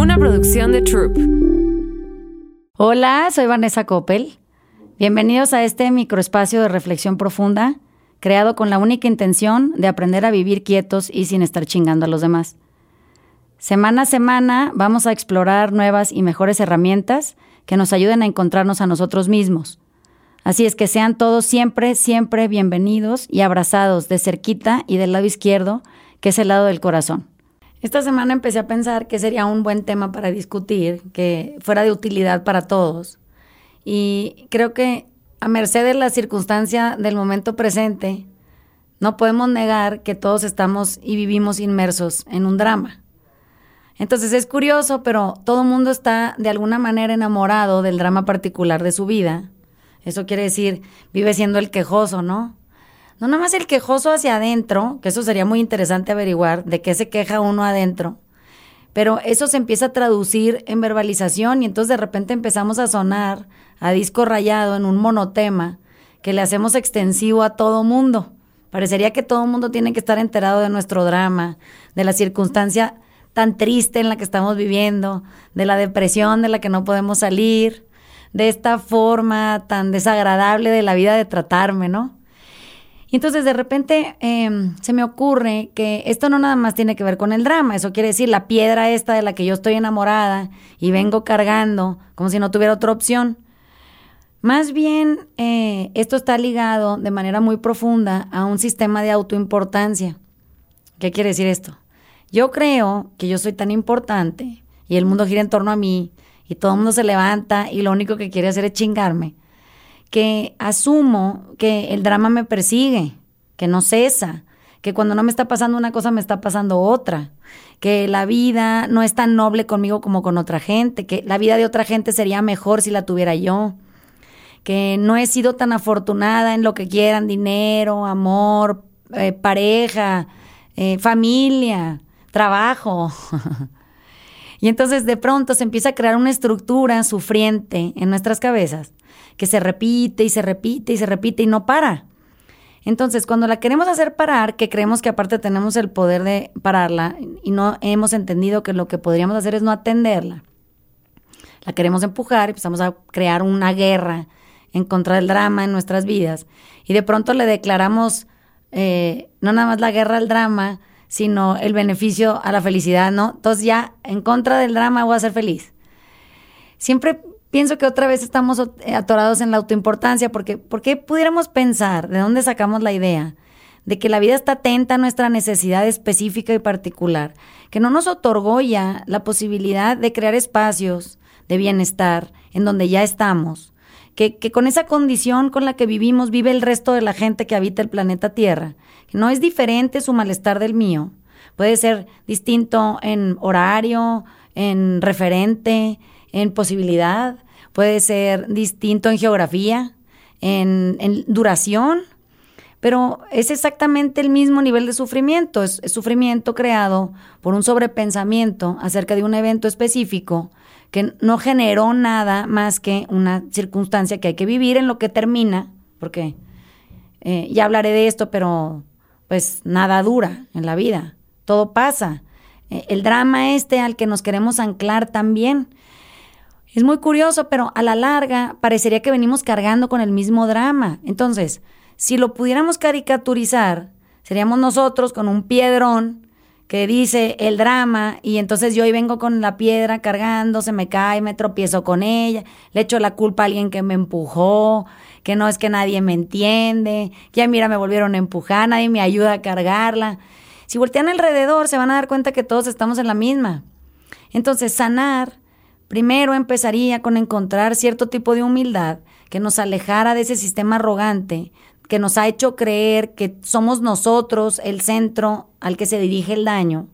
una producción de Troop. Hola, soy Vanessa Coppel. Bienvenidos a este microespacio de reflexión profunda, creado con la única intención de aprender a vivir quietos y sin estar chingando a los demás. Semana a semana vamos a explorar nuevas y mejores herramientas que nos ayuden a encontrarnos a nosotros mismos. Así es que sean todos siempre, siempre bienvenidos y abrazados de cerquita y del lado izquierdo, que es el lado del corazón. Esta semana empecé a pensar que sería un buen tema para discutir, que fuera de utilidad para todos. Y creo que a merced de la circunstancia del momento presente, no podemos negar que todos estamos y vivimos inmersos en un drama. Entonces es curioso, pero todo el mundo está de alguna manera enamorado del drama particular de su vida. Eso quiere decir, vive siendo el quejoso, ¿no? No nada más el quejoso hacia adentro, que eso sería muy interesante averiguar de qué se queja uno adentro, pero eso se empieza a traducir en verbalización y entonces de repente empezamos a sonar a disco rayado en un monotema que le hacemos extensivo a todo mundo. Parecería que todo mundo tiene que estar enterado de nuestro drama, de la circunstancia tan triste en la que estamos viviendo, de la depresión de la que no podemos salir, de esta forma tan desagradable de la vida de tratarme, ¿no? Y entonces de repente em, se me ocurre que esto no nada más tiene que ver con el drama, eso quiere decir la piedra esta de la que yo estoy enamorada y vengo cargando como si no tuviera otra opción. Más bien, eh, esto está ligado de manera muy profunda a un sistema de autoimportancia. ¿Qué quiere decir esto? Yo creo que yo soy tan importante y el mundo gira en torno a mí y todo el mundo se levanta y lo único que quiere hacer es chingarme que asumo que el drama me persigue, que no cesa, que cuando no me está pasando una cosa me está pasando otra, que la vida no es tan noble conmigo como con otra gente, que la vida de otra gente sería mejor si la tuviera yo, que no he sido tan afortunada en lo que quieran, dinero, amor, eh, pareja, eh, familia, trabajo. y entonces de pronto se empieza a crear una estructura sufriente en nuestras cabezas que se repite y se repite y se repite y no para. Entonces, cuando la queremos hacer parar, que creemos que aparte tenemos el poder de pararla y no hemos entendido que lo que podríamos hacer es no atenderla, la queremos empujar, empezamos a crear una guerra en contra del drama en nuestras vidas y de pronto le declaramos eh, no nada más la guerra al drama, sino el beneficio a la felicidad, ¿no? Entonces ya en contra del drama voy a ser feliz. Siempre pienso que otra vez estamos eh, atorados en la autoimportancia, porque ¿por qué pudiéramos pensar, de dónde sacamos la idea? de que la vida está atenta a nuestra necesidad específica y particular, que no nos otorgó ya la posibilidad de crear espacios de bienestar en donde ya estamos, que, que, con esa condición con la que vivimos vive el resto de la gente que habita el planeta Tierra, que no es diferente su malestar del mío, puede ser distinto en horario, en referente, en posibilidad, puede ser distinto en geografía, en, duración, pero es exactamente el mismo nivel de sufrimiento, es, sufrimiento creado por un sobrepensamiento acerca de un evento específico que no generó nada más que una circunstancia que hay que vivir en lo que termina, porque eh, ya hablaré de esto, pero pues nada dura en la vida, todo pasa. Eh, el drama este al que nos queremos anclar también es muy curioso, pero a la larga parecería que venimos cargando con el mismo drama. Entonces, si lo pudiéramos caricaturizar, seríamos nosotros con un piedrón que dice el drama y entonces yo hoy vengo con la piedra cargando, se me cae, me tropiezo con ella, le echo la culpa a alguien que me empujó, que no es que nadie me entiende, ya mira me volvieron a empujar, nadie me ayuda a cargarla. Si voltean alrededor se van a dar cuenta que todos estamos en la misma. Entonces sanar Primero empezaría con encontrar cierto tipo de humildad que nos alejara de ese sistema arrogante que nos ha hecho creer que somos nosotros el centro al que se dirige el daño,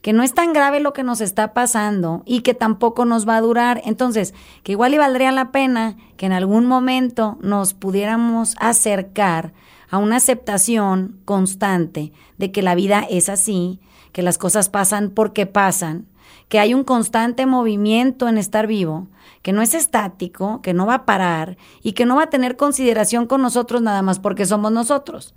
que no es tan grave lo que nos está pasando y que tampoco nos va a durar. Entonces, que igual y valdría la pena que en algún momento nos pudiéramos acercar a una aceptación constante de que la vida es así, que las cosas pasan porque pasan que hay un constante movimiento en estar vivo, que no es estático, que no va a parar y que no va a tener consideración con nosotros nada más porque somos nosotros.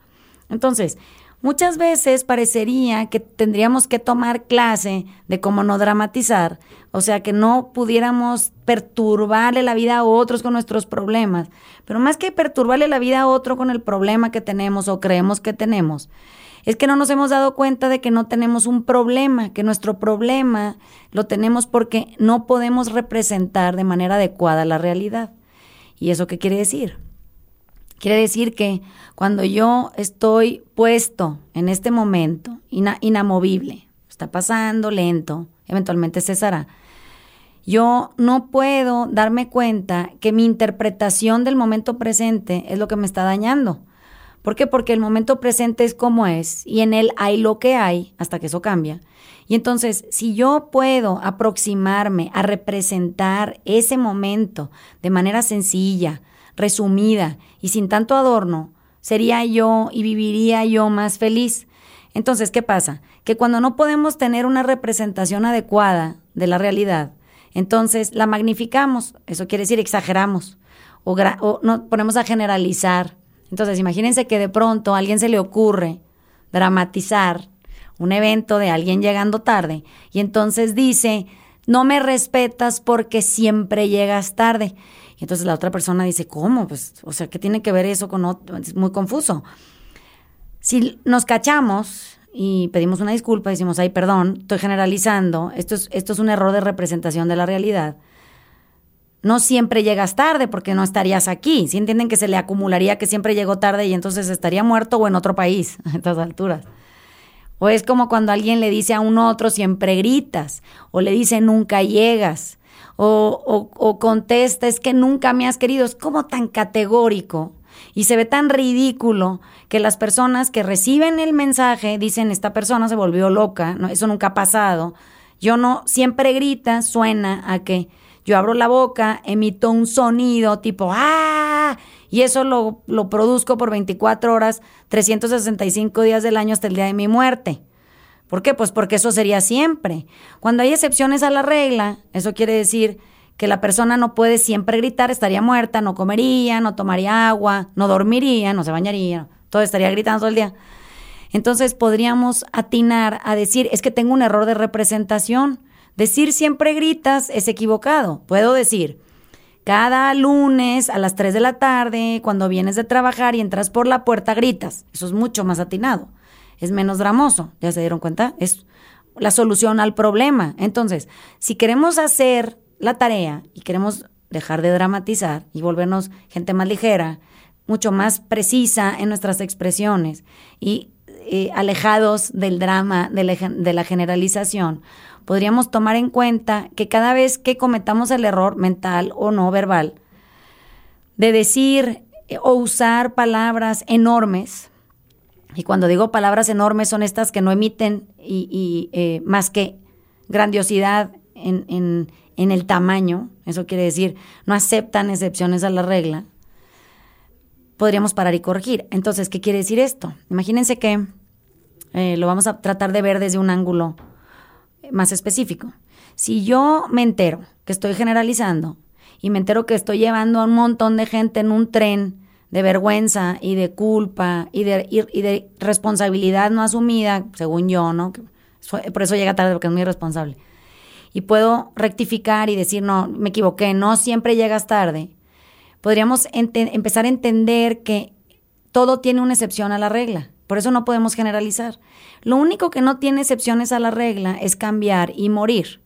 Entonces, Muchas veces parecería que tendríamos que tomar clase de cómo no dramatizar, o sea, que no pudiéramos perturbarle la vida a otros con nuestros problemas, pero más que perturbarle la vida a otro con el problema que tenemos o creemos que tenemos, es que no nos hemos dado cuenta de que no tenemos un problema, que nuestro problema lo tenemos porque no podemos representar de manera adecuada la realidad. ¿Y eso qué quiere decir? Quiere decir que cuando yo estoy puesto en este momento, inamovible, está pasando lento, eventualmente cesará, yo no puedo darme cuenta que mi interpretación del momento presente es lo que me está dañando. ¿Por qué? Porque el momento presente es como es y en él hay lo que hay hasta que eso cambia. Y entonces, si yo puedo aproximarme a representar ese momento de manera sencilla, resumida y sin tanto adorno, sería yo y viviría yo más feliz. Entonces, ¿qué pasa? Que cuando no podemos tener una representación adecuada de la realidad, entonces la magnificamos, eso quiere decir exageramos, o, o nos ponemos a generalizar. Entonces, imagínense que de pronto a alguien se le ocurre dramatizar un evento de alguien llegando tarde y entonces dice, no me respetas porque siempre llegas tarde. Y entonces la otra persona dice, ¿cómo? Pues, o sea, ¿qué tiene que ver eso con otro? Es muy confuso. Si nos cachamos y pedimos una disculpa, decimos, ay, perdón, estoy generalizando, esto es, esto es un error de representación de la realidad. No siempre llegas tarde porque no estarías aquí. Si entienden que se le acumularía que siempre llegó tarde y entonces estaría muerto o en otro país a estas alturas. O es como cuando alguien le dice a un otro siempre gritas, o le dice nunca llegas, o, o, contesta es que nunca me has querido. Es como tan categórico y se ve tan ridículo que las personas que reciben el mensaje dicen esta persona se volvió loca, no, eso nunca ha pasado. Yo no, siempre grita, suena a que yo abro la boca, emito un sonido tipo ¡ah! Y eso lo, lo produzco por 24 horas, 365 días del año hasta el día de mi muerte. ¿Por qué? Pues porque eso sería siempre. Cuando hay excepciones a la regla, eso quiere decir que la persona no puede siempre gritar, estaría muerta, no comería, no tomaría agua, no dormiría, no se bañaría, todo estaría gritando todo el día. Entonces podríamos atinar a decir, es que tengo un error de representación. Decir siempre gritas es equivocado. Puedo decir, cada lunes a las 3 de la tarde, cuando vienes de trabajar y entras por la puerta, gritas. Eso es mucho más atinado. Es menos dramoso. ¿Ya se dieron cuenta? Es la solución al problema. Entonces, si queremos hacer la tarea y queremos dejar de dramatizar y volvernos gente más ligera, mucho más precisa en nuestras expresiones y eh, alejados del drama, de la, generalización, podríamos tomar en cuenta que cada vez que cometamos el error mental o no verbal, de decir eh, o usar palabras enormes, y cuando digo palabras enormes son estas que no emiten y, eh, más que grandiosidad en, el tamaño, eso quiere decir, no aceptan excepciones a la regla, podríamos parar y corregir. Entonces, ¿qué quiere decir esto? Imagínense que eh, lo vamos a tratar de ver desde un ángulo más específico. Si yo me entero que estoy generalizando y me entero que estoy llevando a un montón de gente en un tren de vergüenza y de culpa y de, y de responsabilidad no asumida, según yo, ¿no? Por eso llega tarde porque es muy irresponsable y puedo rectificar y decir, no, me equivoqué, no siempre llegas tarde, podríamos empezar a entender que todo tiene una excepción a la regla. Por eso no podemos generalizar. Lo único que no tiene excepciones a la regla es cambiar y morir.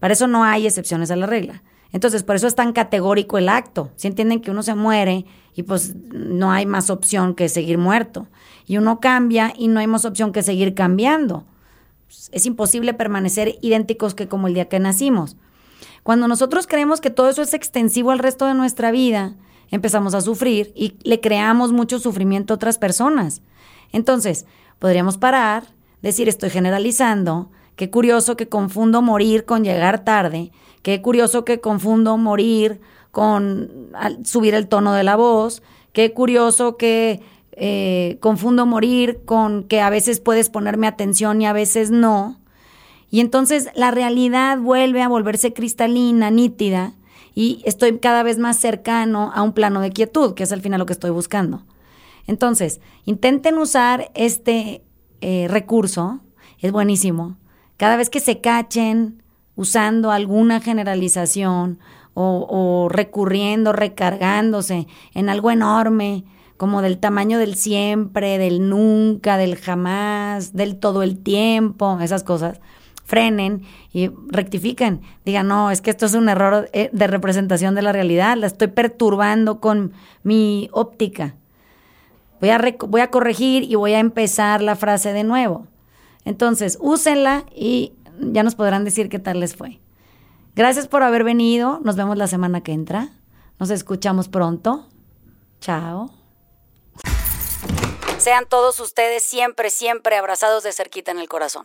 Para eso no hay excepciones a la regla. Entonces, por eso es tan categórico el acto. Si entienden que uno se muere y pues no hay más opción que seguir muerto. Y uno cambia y no hay más opción que seguir cambiando es imposible permanecer idénticos que como el día que nacimos. Cuando nosotros creemos que todo eso es extensivo al resto de nuestra vida, empezamos a sufrir y le creamos mucho sufrimiento a otras personas. Entonces, podríamos parar, decir estoy generalizando, qué curioso que confundo morir con llegar tarde, qué curioso que confundo morir con subir el tono de la voz, qué curioso que eh, confundo morir con que a veces puedes ponerme atención y a veces no. Y entonces la realidad vuelve a volverse cristalina, nítida, y estoy cada vez más cercano a un plano de quietud, que es al final lo que estoy buscando. Entonces, intenten usar este eh, recurso, es buenísimo. Cada vez que se cachen usando alguna generalización o, o recurriendo, recargándose en algo enorme, como del tamaño del siempre, del nunca, del jamás, del todo el tiempo, esas cosas, frenen y rectifiquen. Digan, no, es que esto es un error eh, de representación de la realidad, la estoy perturbando con mi óptica. Voy a, voy a corregir y voy a empezar la frase de nuevo. Entonces, úsenla y ya nos podrán decir qué tal les fue. Gracias por haber venido. Nos vemos la semana que entra. Nos escuchamos pronto. Chao. Sean todos ustedes siempre, siempre abrazados de cerquita en el corazón.